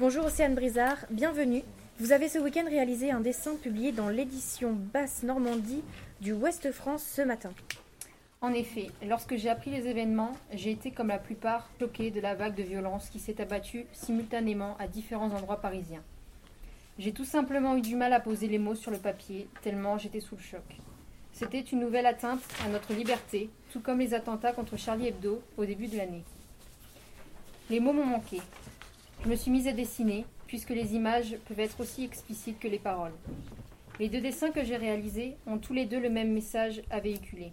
Bonjour Océane Brizard, bienvenue. Vous avez ce week-end réalisé un dessin publié dans l'édition Basse Normandie du Ouest France ce matin. En effet, lorsque j'ai appris les événements, j'ai été comme la plupart choquée de la vague de violence qui s'est abattue simultanément à différents endroits parisiens. J'ai tout simplement eu du mal à poser les mots sur le papier, tellement j'étais sous le choc. C'était une nouvelle atteinte à notre liberté, tout comme les attentats contre Charlie Hebdo au début de l'année. Les mots m'ont manqué. Je me suis mise à dessiner, puisque les images peuvent être aussi explicites que les paroles. Les deux dessins que j'ai réalisés ont tous les deux le même message à véhiculer.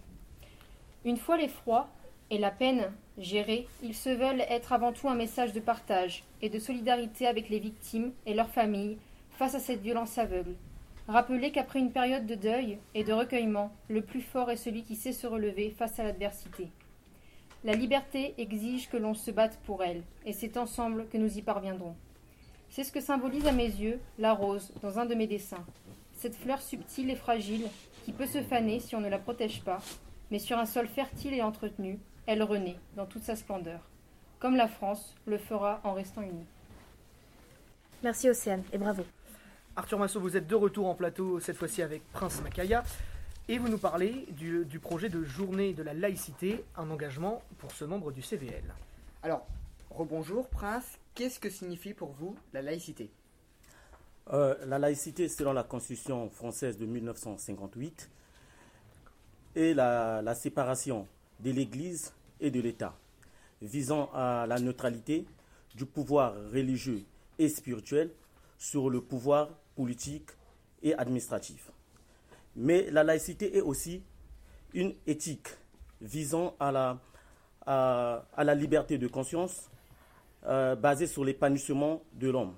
Une fois l'effroi et la peine gérés, ils se veulent être avant tout un message de partage et de solidarité avec les victimes et leurs familles face à cette violence aveugle. Rappeler qu'après une période de deuil et de recueillement, le plus fort est celui qui sait se relever face à l'adversité. La liberté exige que l'on se batte pour elle, et c'est ensemble que nous y parviendrons. C'est ce que symbolise à mes yeux la rose dans un de mes dessins. Cette fleur subtile et fragile qui peut se faner si on ne la protège pas, mais sur un sol fertile et entretenu, elle renaît dans toute sa splendeur, comme la France le fera en restant unie. Merci Océane et bravo. Arthur Massot, vous êtes de retour en plateau, cette fois-ci avec Prince Macaya, et vous nous parlez du, du projet de journée de la laïcité, un engagement pour ce membre du CVL. Alors, rebonjour Prince, qu'est-ce que signifie pour vous la laïcité? Euh, la laïcité, selon la Constitution française de 1958, est la, la séparation de l'Église et de l'État, visant à la neutralité du pouvoir religieux et spirituel sur le pouvoir politique et administratif. Mais la laïcité est aussi une éthique visant à la, à, à la liberté de conscience euh, basée sur l'épanouissement de l'homme.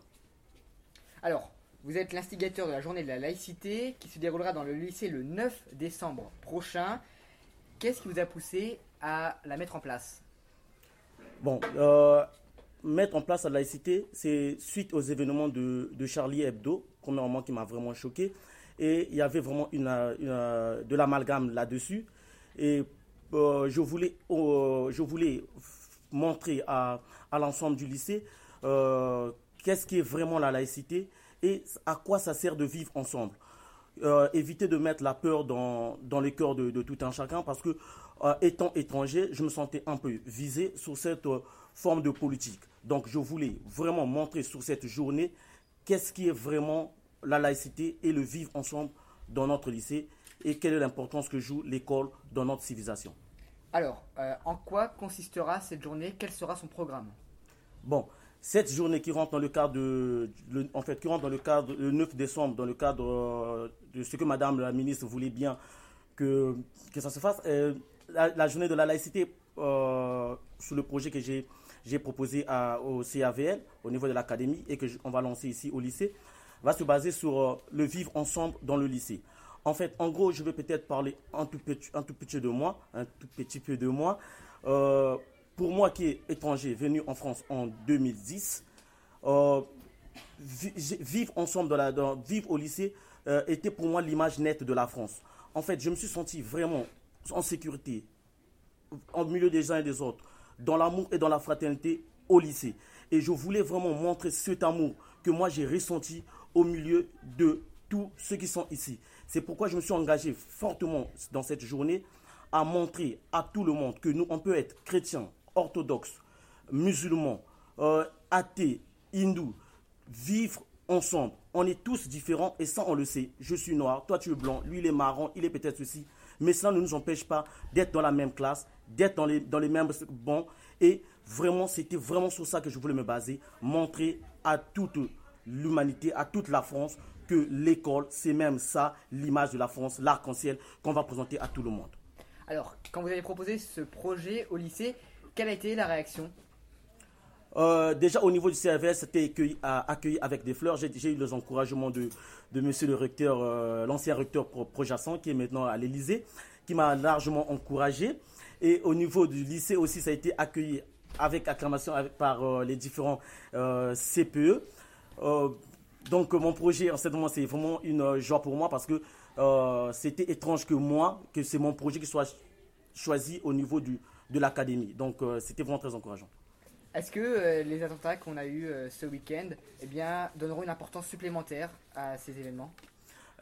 Alors, vous êtes l'instigateur de la journée de la laïcité qui se déroulera dans le lycée le 9 décembre prochain. Qu'est-ce qui vous a poussé à la mettre en place? Bon, euh, mettre en place la laïcité, c'est suite aux événements de, de Charlie Hebdo, premièrement qui m'a vraiment choqué. Et il y avait vraiment une, une- de l'amalgame là-dessus. Et euh, je, voulais, euh, je voulais montrer à, à l'ensemble du lycée euh, qu'est-ce qui est vraiment la laïcité et à quoi ça sert de vivre ensemble. Euh, éviter de mettre la peur dans, dans les cœurs de, de tout un chacun parce que euh, étant étranger, je me sentais un peu visé sur cette euh, forme de politique. Donc je voulais vraiment montrer sur cette journée qu'est-ce qui est vraiment la laïcité et le vivre ensemble dans notre lycée et quelle est l'importance que joue l'école dans notre civilisation. Alors, euh, en quoi consistera cette journée? Quel sera son programme? Bon, cette journée qui rentre dans le cadre de, le- en fait, qui rentre dans le cadre le 9 décembre, dans le cadre euh, de ce que Madame la ministre voulait bien que, que ça se fasse, euh, la, la journée de la laïcité sous le projet que j'ai j'ai proposé à- au CAVL au niveau de l'académie et que je- on va lancer ici au lycée va se baser sur euh, le vivre ensemble dans le lycée. En fait, en gros, je vais peut-être parler un tout petit, un de moi, un tout petit peu de moi. Euh, pour moi qui est étranger, venu en France en 2010, euh, vivre ensemble, dans vivre au lycée, était pour moi l'image nette de la France. En fait, je me suis senti vraiment en sécurité, en milieu des uns et des autres, dans l'amour et dans la fraternité au lycée. Et je voulais vraiment montrer cet amour que moi j'ai ressenti au milieu de tous ceux qui sont ici. C'est pourquoi je me suis engagé fortement dans cette journée à montrer à tout le monde que nous, on peut être chrétien, orthodoxe, musulman, euh, athée, hindou, vivre ensemble. On est tous différents et ça, on le sait. Je suis noir, toi tu es blanc, lui il est marron, il est peut-être ceci. Mais cela ne nous empêche pas d'être dans la même classe, d'être dans les, dans les mêmes bancs. Et vraiment, c'était vraiment sur ça que je voulais me baser. Montrer à toute l'humanité, à toute la France, que l'école, c'est même ça, l'image de la France, l'arc-en-ciel qu'on va présenter à tout le monde. Alors, quand vous avez proposé ce projet au lycée, quelle a été la réaction? Euh, déjà au niveau du CRVS, c'était accueilli, à- accueilli avec des fleurs. J'ai eu les encouragements de, de monsieur le recteur, euh, l'ancien recteur Pro- Projasson, qui est maintenant à l'Elysée, qui m'a largement encouragé. Et au niveau du lycée aussi, ça a été accueilli avec acclamation avec- par euh, les différents euh, CPE. Euh, donc mon projet, en ce moment, c'est vraiment une joie pour moi parce que c'était étrange que moi, que c'est mon projet qui soit choisi au niveau du, de l'académie. Donc c'était vraiment très encourageant. Est-ce que les attentats qu'on a eus ce week-end eh bien, donneront une importance supplémentaire à ces événements?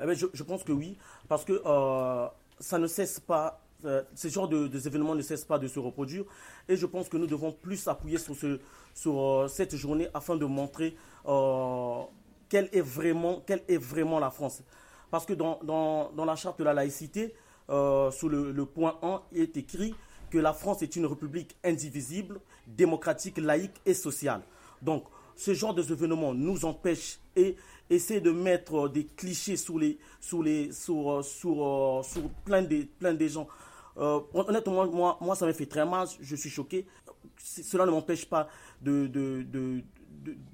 Eh ben, je, je pense que oui, parce que ça ne cesse pas, euh, ce genre de, des événements ne cessent pas de se reproduire. Et je pense que nous devons plus appuyer sur, ce, sur euh, cette journée afin de montrer euh, quelle, est vraiment, quelle est vraiment la France. Parce que dans, dans, dans la charte de la laïcité, sous le, point 1, il est écrit que la France est une république indivisible, démocratique, laïque et sociale. Donc, ce genre d'événements nous empêche et essaie de mettre des clichés sur les sur les sur sur, sur plein de plein des gens. Euh, honnêtement, moi, moi, ça me fait très mal. Je suis choqué. Cela ne m'empêche pas de de de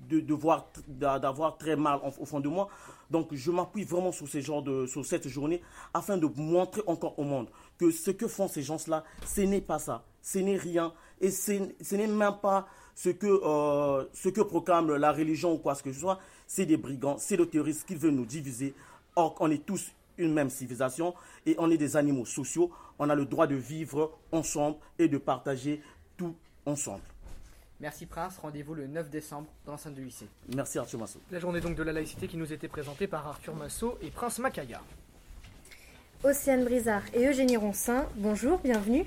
de, de, voir d'a- d'avoir très mal au fond de moi. Donc, je m'appuie vraiment sur de sur cette journée afin de montrer encore au monde que ce que font ces gens-là, ce n'est pas ça, ce n'est rien et ce n'est même pas ce que euh, ce que proclame la religion ou quoi que ce soit. C'est des brigands, c'est des terroristes qui veulent nous diviser. Or, on est tous une même civilisation et on est des animaux sociaux. On a le droit de vivre ensemble et de partager tout ensemble. Merci Prince, rendez-vous le 9 décembre dans l'enceinte du lycée. Merci Arthur Massot. La journée donc de la laïcité qui nous était présentée par Arthur Massot et Prince Makaya. Océane Brizard et Eugénie Roncin, bonjour, bienvenue.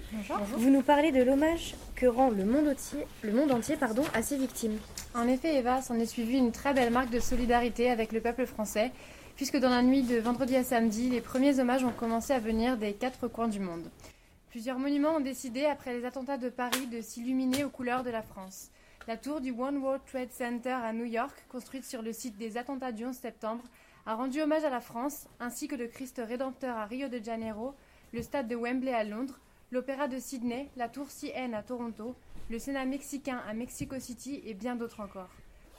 Vous nous parlez de l'hommage que rend le monde entier, le monde entier pardon, à ses victimes. En effet, Eva, s'en est suivi une très belle marque de solidarité avec le peuple français, puisque dans la nuit de vendredi à samedi, les premiers hommages ont commencé à venir des quatre coins du monde. Plusieurs monuments ont décidé, après les attentats de Paris, de s'illuminer aux couleurs de la France. La tour du One World Trade Center à New York, construite sur le site des attentats du 11 septembre, a rendu hommage à la France, ainsi que le Christ Rédempteur à Rio de Janeiro, le stade de Wembley à Londres, l'Opéra de Sydney, la tour CN à Toronto, le Sénat mexicain à Mexico City et bien d'autres encore.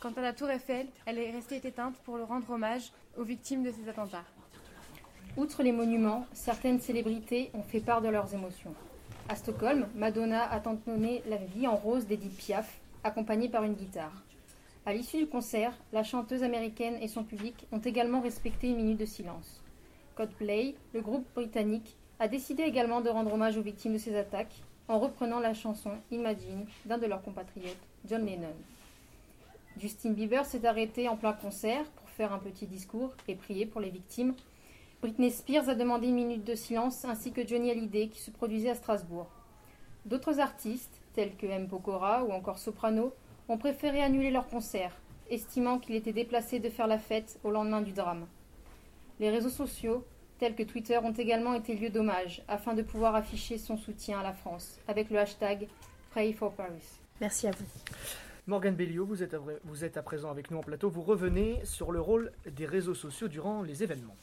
Quant à la tour Eiffel, elle est restée éteinte pour le rendre hommage aux victimes de ces attentats. Outre les monuments, certaines célébrités ont fait part de leurs émotions. À Stockholm, Madonna a entonné La vie en rose d'Edith Piaf, accompagnée par une guitare. À l'issue du concert, la chanteuse américaine et son public ont également respecté une minute de silence. Coldplay, le groupe britannique, a décidé également de rendre hommage aux victimes de ces attaques en reprenant la chanson Imagine d'un de leurs compatriotes, John Lennon. Justin Bieber s'est arrêté en plein concert pour faire un petit discours et prier pour les victimes. Britney Spears a demandé une minute de silence ainsi que Johnny Hallyday qui se produisait à Strasbourg. D'autres artistes, tels que M. Pokora ou encore Soprano, ont préféré annuler leur concert, estimant qu'il était déplacé de faire la fête au lendemain du drame. Les réseaux sociaux, tels que Twitter, ont également été lieu d'hommage afin de pouvoir afficher son soutien à la France avec le hashtag Pray for Paris. Merci à vous. Morgane Bellio, vous êtes, vous êtes à présent avec nous en plateau. Vous revenez sur le rôle des réseaux sociaux durant les événements.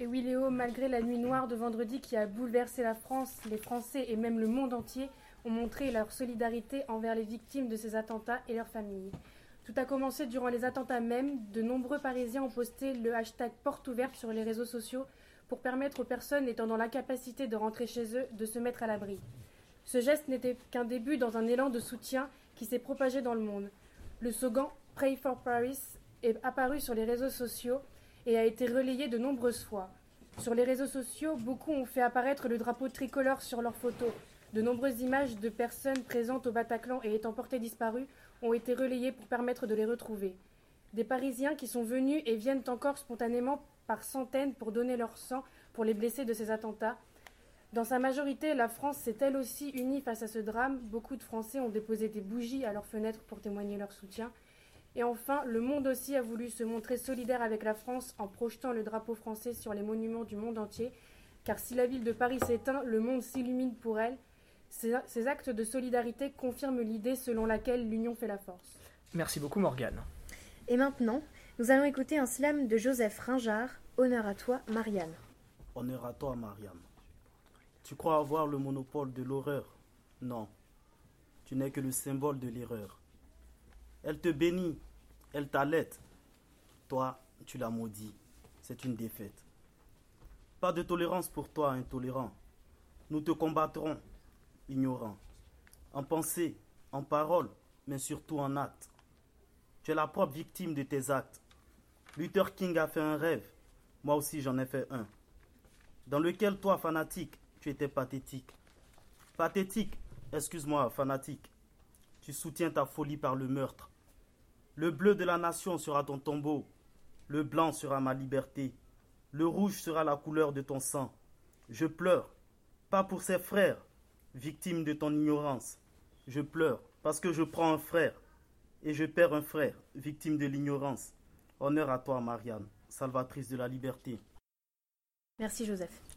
Et oui Léo, malgré la nuit noire de vendredi qui a bouleversé la France, les Français et même le monde entier ont montré leur solidarité envers les victimes de ces attentats et leurs familles. Tout a commencé durant les attentats même. De nombreux Parisiens ont posté le hashtag porte ouverte sur les réseaux sociaux pour permettre aux personnes étant dans l'incapacité de rentrer chez eux de se mettre à l'abri. Ce geste n'était qu'un début dans un élan de soutien qui s'est propagé dans le monde. Le slogan Pray for Paris est apparu sur les réseaux sociaux et a été relayé de nombreuses fois. Sur les réseaux sociaux, beaucoup ont fait apparaître le drapeau tricolore sur leurs photos. De nombreuses images de personnes présentes au Bataclan et étant portées disparues ont été relayées pour permettre de les retrouver. Des Parisiens qui sont venus et viennent encore spontanément par centaines pour donner leur sang pour les blessés de ces attentats. Dans sa majorité, la France s'est elle aussi unie face à ce drame. Beaucoup de Français ont déposé des bougies à leurs fenêtres pour témoigner leur soutien. Et enfin, le monde aussi a voulu se montrer solidaire avec la France en projetant le drapeau français sur les monuments du monde entier. Car si la ville de Paris s'éteint, le monde s'illumine pour elle. Ces, actes de solidarité confirment l'idée selon laquelle l'union fait la force. Merci beaucoup Morgane. Et maintenant, nous allons écouter un slam de Joseph Ringard. Honneur à toi, Marianne. Honneur à toi, Mariam. Tu crois avoir le monopole de l'horreur? Non. Tu n'es que le symbole de l'erreur. Elle te bénit, elle t'allaite. Toi, tu la maudis. C'est une défaite. Pas de tolérance pour toi, intolérant. Nous te combattrons, ignorant. En pensée, en parole, mais surtout en acte. Tu es la propre victime de tes actes. Luther King a fait un rêve. Moi aussi, j'en ai fait un dans lequel toi, fanatique, tu pathétique. Pathétique, excuse-moi, fanatique. tu soutiens ta folie par le meurtre. Le bleu de la nation sera ton tombeau, le blanc sera ma liberté, le rouge sera la couleur de ton sang. Je pleure, pas pour ses frères, victimes de ton ignorance. Je pleure parce que je prends un frère et je perds un frère, victime de l'ignorance. Honneur à toi, Marianne, salvatrice de la liberté. Merci, Joseph.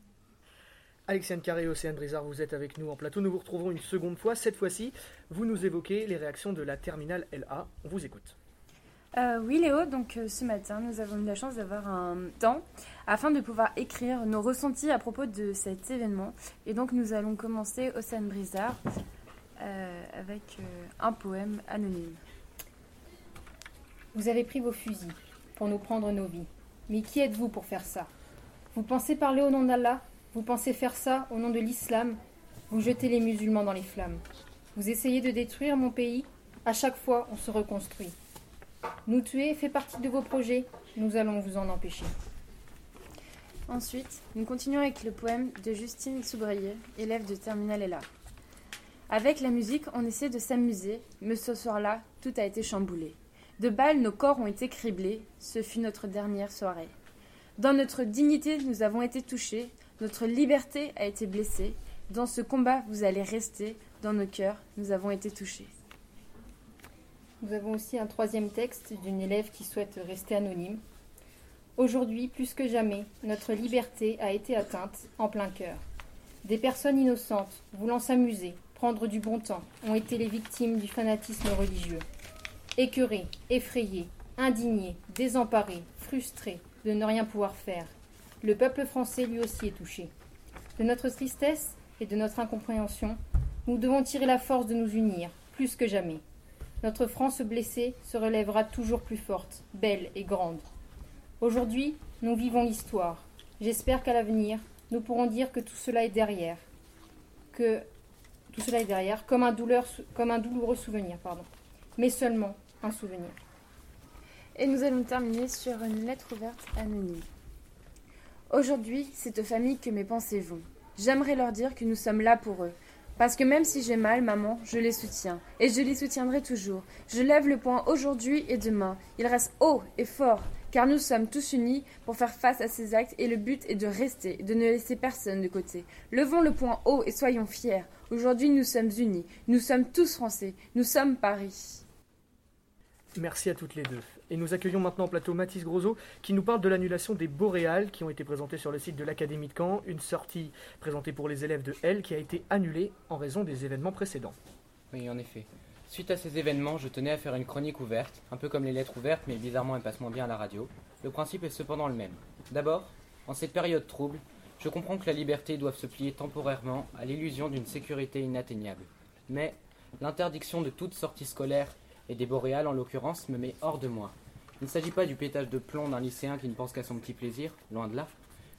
Alexiane Carré et Océane Brizard, vous êtes avec nous en plateau. Nous vous retrouvons une seconde fois. Cette fois-ci, vous nous évoquez les réactions de la terminale LA. On vous écoute. Euh, oui Léo, donc euh, ce matin nous avons eu la chance d'avoir un temps afin de pouvoir écrire nos ressentis à propos de cet événement. Et donc nous allons commencer Océane Brizard euh, avec un poème anonyme. Vous avez pris vos fusils pour nous prendre nos vies. Mais qui êtes-vous pour faire ça? Vous pensez parler au nom d'Allah? Vous pensez faire ça au nom de l'islam? Vous jetez les musulmans dans les flammes. Vous essayez de détruire mon pays? À chaque fois, on se reconstruit. Nous tuer fait partie de vos projets. Nous allons vous en empêcher. Ensuite, nous continuons avec le poème de Justine Soubrier, élève de Terminal LA. Avec la musique, on essaie de s'amuser, mais ce soir-là, tout a été chamboulé. De balles, nos corps ont été criblés, ce fut notre dernière soirée. Dans notre dignité, nous avons été touchés, notre liberté a été blessée. Dans ce combat, vous allez rester, dans nos cœurs, nous avons été touchés. Nous avons aussi un troisième texte d'une élève qui souhaite rester anonyme. Aujourd'hui, plus que jamais, notre liberté a été atteinte en plein cœur. Des personnes innocentes, voulant s'amuser, prendre du bon temps, ont été les victimes du fanatisme religieux. Écœurées, effrayées, indignées, désemparées, frustrées de ne rien pouvoir faire, le peuple français lui aussi est touché. De notre tristesse et de notre incompréhension, nous devons tirer la force de nous unir, plus que jamais. Notre France blessée se relèvera toujours plus forte, belle et grande. Aujourd'hui, nous vivons l'histoire. J'espère qu'à l'avenir, nous pourrons dire que tout cela est derrière. Que tout cela est derrière, comme un, douloureux souvenir, pardon. Mais seulement un souvenir. Et nous allons terminer sur une lettre ouverte anonyme. Aujourd'hui, c'est aux familles que mes pensées vont. J'aimerais leur dire que nous sommes là pour eux, parce que même si j'ai mal, maman, je les soutiens. Et je les soutiendrai toujours. Je lève le poing aujourd'hui et demain. Il reste haut et fort, car nous sommes tous unis pour faire face à ces actes et le but est de rester, de ne laisser personne de côté. Levons le poing haut et soyons fiers. Aujourd'hui, nous sommes unis. Nous sommes tous français. Nous sommes Paris. Merci à toutes les deux. Et nous accueillons maintenant au plateau Mathis Grosso qui nous parle de l'annulation des Boréales qui ont été présentés sur le site de l'Académie de Caen, une sortie présentée pour les élèves de L qui a été annulée en raison des événements précédents. Oui, en effet. Suite à ces événements, je tenais à faire une chronique ouverte, un peu comme les lettres ouvertes, mais bizarrement elles passent moins bien à la radio. Le principe est cependant le même. D'abord, en cette période trouble, je comprends que la liberté doive se plier temporairement à l'illusion d'une sécurité inatteignable. Mais l'interdiction de toute sortie scolaire et des boréales en l'occurrence me met hors de moi. Il ne s'agit pas du pétage de plomb d'un lycéen qui ne pense qu'à son petit plaisir, loin de là,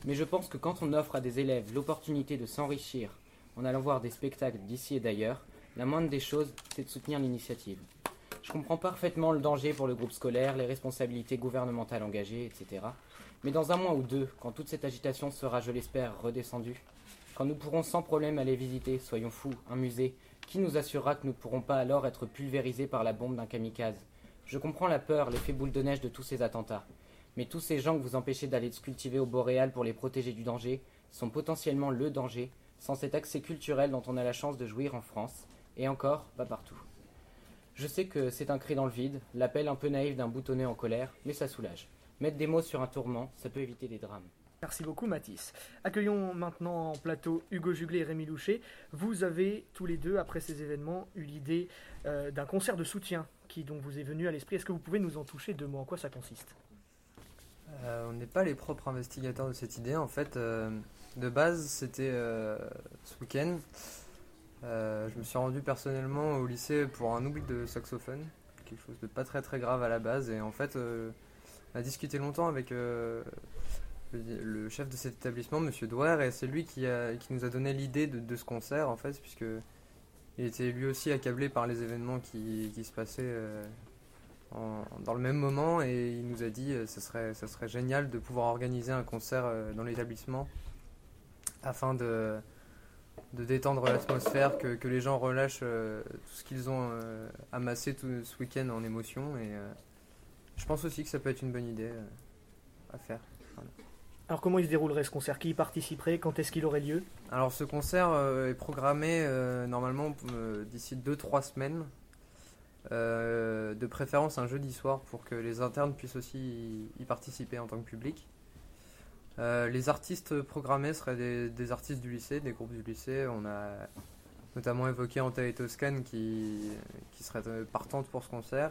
mais je pense que quand on offre à des élèves l'opportunité de s'enrichir en allant voir des spectacles d'ici et d'ailleurs, la moindre des choses, c'est de soutenir l'initiative. Je comprends parfaitement le danger pour le groupe scolaire, les responsabilités gouvernementales engagées, etc. Mais dans un mois ou deux, quand toute cette agitation sera, je l'espère, redescendue, quand nous pourrons sans problème aller visiter, soyons fous, un musée, qui nous assurera que nous ne pourrons pas alors être pulvérisés par la bombe d'un kamikaze? Je comprends la peur, l'effet boule de neige de tous ces attentats. Mais tous ces gens que vous empêchez d'aller se cultiver au boréal pour les protéger du danger sont potentiellement le danger, sans cet accès culturel dont on a la chance de jouir en France, et encore, pas partout. Je sais que c'est un cri dans le vide, l'appel un peu naïf d'un boutonnet en colère, mais ça soulage. Mettre des mots sur un tourment, ça peut éviter des drames. Merci beaucoup Mathis. Accueillons maintenant en plateau Hugo Juglet et Rémi Loucher. Vous avez tous les deux, après ces événements, eu l'idée euh, d'un concert de soutien qui donc vous est venu à l'esprit. Est-ce que vous pouvez nous en toucher deux mots? En quoi ça consiste? Euh, On n'est pas les propres investigateurs de cette idée. En fait, euh, de base, c'était ce week-end. je me suis rendu personnellement au lycée pour un oubli de saxophone, quelque chose de pas très très grave à la base. Et en fait, on a discuté longtemps avec le, chef de cet établissement, Monsieur Douer, et c'est lui qui, a, qui, nous a donné l'idée de, ce concert, en fait, puisque il était lui aussi accablé par les événements qui, qui se passaient euh, dans le même moment, et il nous a dit que ce serait, ce serait génial de pouvoir organiser un concert euh, dans l'établissement afin de, détendre l'atmosphère, que, les gens relâchent euh, tout ce qu'ils ont euh, amassé tout ce week-end en émotion. Et euh, je pense aussi que ça peut être une bonne idée euh, à faire. Alors comment il se déroulerait ce concert? Qui y participerait? Quand est-ce qu'il aurait lieu? Alors ce concert euh, est programmé euh, normalement euh, d'ici 2-3 semaines. De préférence un jeudi soir pour que les internes puissent aussi y, participer en tant que public. Les artistes programmés seraient des, artistes du lycée, des groupes du lycée. On a notamment évoqué Anta qui, qui serait partante pour ce concert.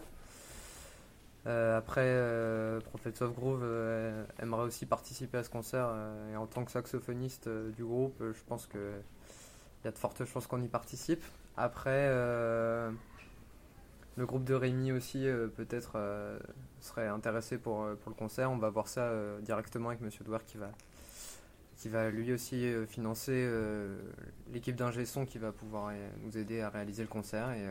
Euh, après, euh, Prophet of Groove euh, aimerait aussi participer à ce concert et en tant que saxophoniste du groupe, je pense que il y a de fortes chances qu'on y participe. Après, le groupe de Rémi aussi peut-être serait intéressé pour, pour le concert. On va voir ça directement avec Monsieur Douar qui va, qui va lui aussi financer l'équipe d'ingé son qui va pouvoir nous aider à réaliser le concert. Et,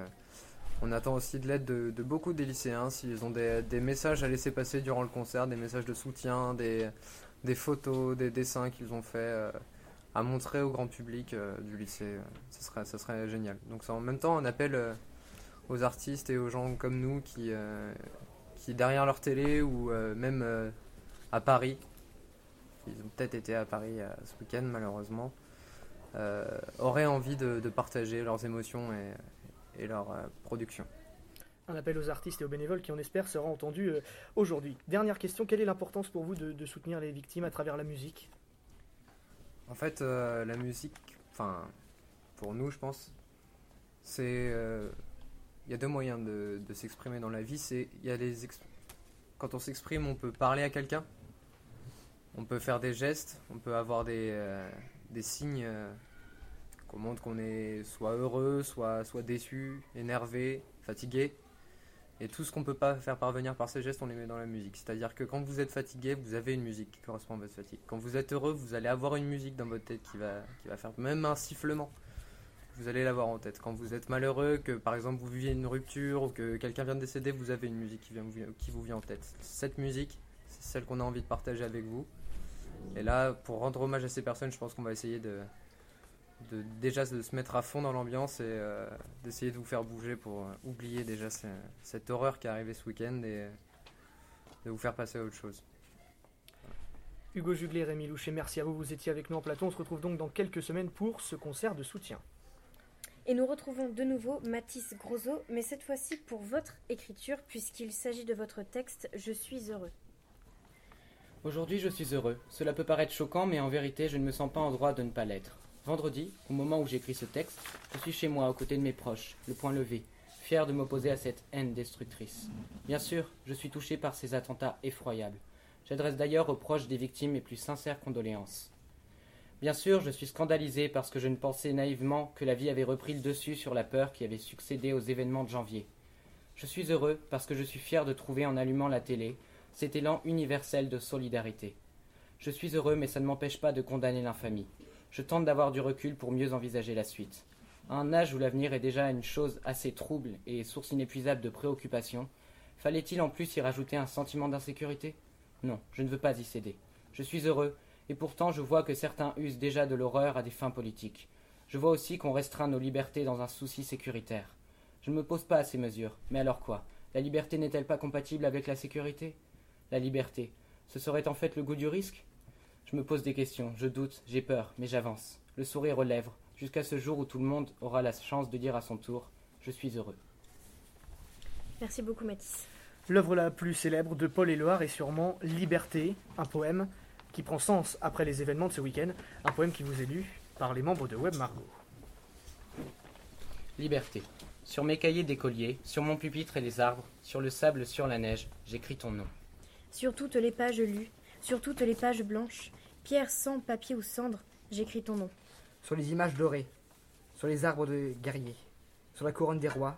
on attend aussi de l'aide de, beaucoup des lycéens s'ils ont des, messages à laisser passer durant le concert, des messages de soutien, des, photos, des dessins qu'ils ont fait euh, à montrer au grand public euh, du lycée. Ça serait, génial. Donc en même temps un appel euh, aux artistes et aux gens comme nous qui, derrière leur télé ou même à Paris, ils ont peut-être été à Paris ce week-end malheureusement, auraient envie de, de partager leurs émotions et, et leur euh, production. Un appel aux artistes et aux bénévoles qui, on espère, sera entendu euh, aujourd'hui. Dernière question, quelle est l'importance pour vous de, de soutenir les victimes à travers la musique? En fait, euh, la musique, enfin, pour nous, je pense, c'est. euh, Il y a deux moyens de, de s'exprimer dans la vie. C'est, y a les Quand on s'exprime, on peut parler à quelqu'un, on peut faire des gestes, on peut avoir des, euh, des signes qu'on montre qu'on est soit heureux, soit, soit déçu, énervé, fatigué. Et tout ce qu'on peut pas faire parvenir par ces gestes, on les met dans la musique. C'est-à-dire que quand vous êtes fatigué, vous avez une musique qui correspond à votre fatigue. Quand vous êtes heureux, vous allez avoir une musique dans votre tête qui va, qui va faire même un sifflement. Vous allez l'avoir en tête. Quand vous êtes malheureux, que par exemple vous viviez une rupture ou que quelqu'un vient de décéder, vous avez une musique qui, vient, qui vous vient en tête. Cette musique, c'est celle qu'on a envie de partager avec vous. Et là, pour rendre hommage à ces personnes, je pense qu'on va essayer de, de déjà de se mettre à fond dans l'ambiance et euh, d'essayer de vous faire bouger pour euh, oublier déjà ce- cette horreur qui est arrivée ce week-end et de vous faire passer à autre chose. Hugo Juglet, Rémi Louchet, merci à vous, vous étiez avec nous en plateau. On se retrouve donc dans quelques semaines pour ce concert de soutien. Et nous retrouvons de nouveau Mathis Grosso, mais cette fois-ci pour votre écriture, puisqu'il s'agit de votre texte Je suis heureux. Aujourd'hui, je suis heureux. Cela peut paraître choquant, mais en vérité, je ne me sens pas en droit de ne pas l'être. Vendredi, au moment où j'écris ce texte, je suis chez moi, aux côtés de mes proches, le poing levé, fier de m'opposer à cette haine destructrice. Bien sûr, je suis touché par ces attentats effroyables. J'adresse d'ailleurs aux proches des victimes mes plus sincères condoléances. Bien sûr, je suis scandalisé parce que je ne pensais naïvement que la vie avait repris le dessus sur la peur qui avait succédé aux événements de janvier. Je suis heureux parce que je suis fier de trouver en allumant la télé cet élan universel de solidarité. Je suis heureux, mais ça ne m'empêche pas de condamner l'infamie. Je tente d'avoir du recul pour mieux envisager la suite. À un âge où l'avenir est déjà une chose assez trouble et source inépuisable de préoccupation, fallait-il en plus y rajouter un sentiment d'insécurité? Non, je ne veux pas y céder. Je suis heureux, et pourtant je vois que certains usent déjà de l'horreur à des fins politiques. Je vois aussi qu'on restreint nos libertés dans un souci sécuritaire. Je ne me pose pas à ces mesures, mais alors quoi? La liberté n'est-elle pas compatible avec la sécurité? La liberté, ce serait en fait le goût du risque? Je me pose des questions, je doute, j'ai peur, mais j'avance, le sourire aux lèvres, jusqu'à ce jour où tout le monde aura la chance de dire à son tour Je suis heureux. Merci beaucoup Mathis. L'œuvre la plus célèbre de Paul Éluard est sûrement Liberté, un poème qui prend sens après les événements de ce week-end, un poème qui vous est lu par les membres de Web Margot. Liberté. Sur mes cahiers d'écolier, sur mon pupitre et les arbres, sur le sable, sur la neige, j'écris ton nom. Sur toutes les pages lues, sur toutes les pages blanches, pierre, sang, papier ou cendre, j'écris ton nom. Sur les images dorées, sur les arbres de guerriers, sur la couronne des rois,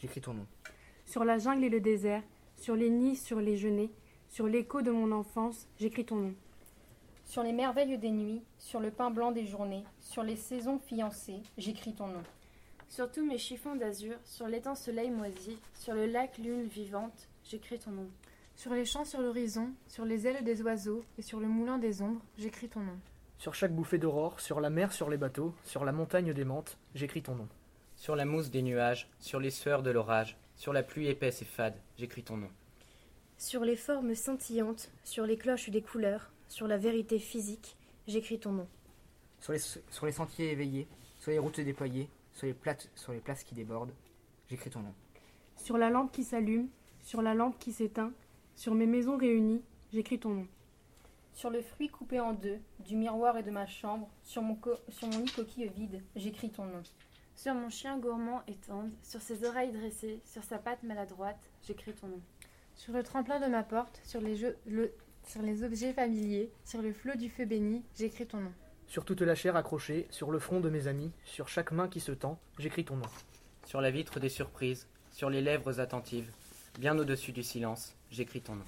j'écris ton nom. Sur la jungle et le désert, sur les nids, sur les genêts, sur l'écho de mon enfance, j'écris ton nom. Sur les merveilles des nuits, sur le pain blanc des journées, sur les saisons fiancées, j'écris ton nom. Sur tous mes chiffons d'azur, sur l'étang soleil moisi, sur le lac lune vivante, j'écris ton nom. Sur les champs sur l'horizon, sur les ailes des oiseaux et sur le moulin des ombres, j'écris ton nom. Sur chaque bouffée d'aurore, sur la mer, sur les bateaux, sur la montagne des menthes, j'écris ton nom. Sur la mousse des nuages, sur les sueurs de l'orage, sur la pluie épaisse et fade, j'écris ton nom. Sur les formes scintillantes, sur les cloches des couleurs, sur la vérité physique, j'écris ton nom. Sur les, sur les sentiers éveillés, sur les routes déployées, sur les, plates, sur les places qui débordent, j'écris ton nom. Sur la lampe qui s'allume, sur la lampe qui s'éteint, sur mes maisons réunies, j'écris ton nom. Sur le fruit coupé en deux, du miroir et de ma chambre, sur mon, co- sur mon lit coquille vide, j'écris ton nom. Sur mon chien gourmand et tendre, sur ses oreilles dressées, sur sa patte maladroite, j'écris ton nom. Sur le tremplin de ma porte, sur les, jeux- le- sur les objets familiers, sur le flot du feu béni, j'écris ton nom. Sur toute la chair accrochée, sur le front de mes amis, sur chaque main qui se tend, j'écris ton nom. Sur la vitre des surprises, sur les lèvres attentives, bien au-dessus du silence, j'écris ton nom.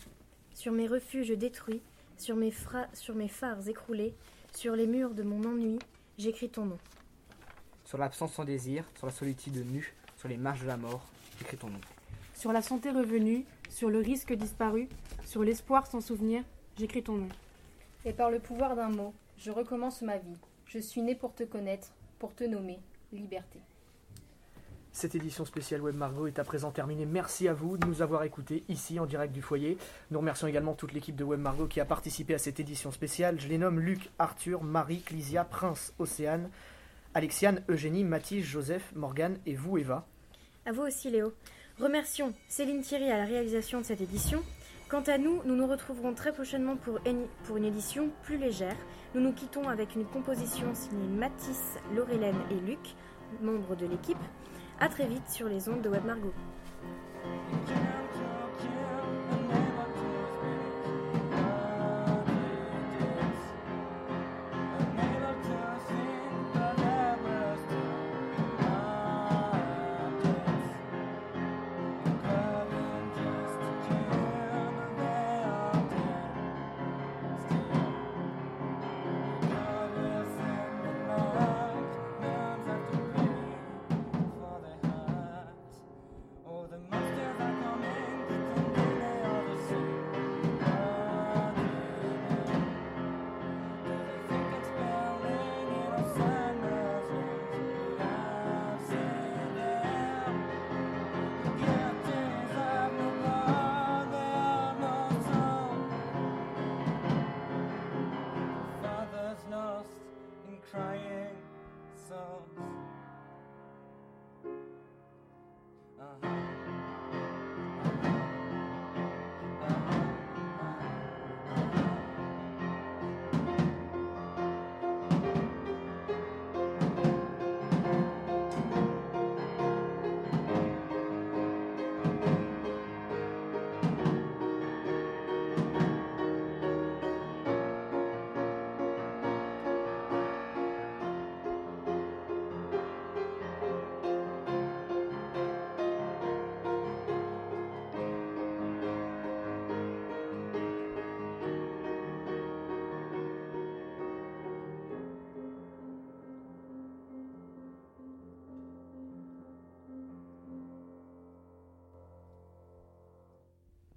Sur mes refuges détruits, sur mes, fra- sur mes phares écroulés, sur les murs de mon ennui, j'écris ton nom. Sur l'absence sans désir, sur la solitude nue, sur les marches de la mort, j'écris ton nom. Sur la santé revenue, sur le risque disparu, sur l'espoir sans souvenir, j'écris ton nom. Et par le pouvoir d'un mot, je recommence ma vie. Je suis né pour te connaître, pour te nommer, liberté. Cette édition spéciale Web Margot est à présent terminée. Merci à vous de nous avoir écoutés ici en direct du foyer. Nous remercions également toute l'équipe de Web Margot qui a participé à cette édition spéciale. Je les nomme Luc, Arthur, Marie, Clisia, Prince, Océane, Alexiane, Eugénie, Mathis, Joseph, Morgane et vous Eva. À vous aussi, Léo. Remercions Céline Thierry à la réalisation de cette édition. Quant à nous, nous nous retrouverons très prochainement pour une, édition plus légère. Nous nous quittons avec une composition signée Mathis, Laurélène et Luc, membres de l'équipe. À très vite sur les ondes de Web Margot. Merci.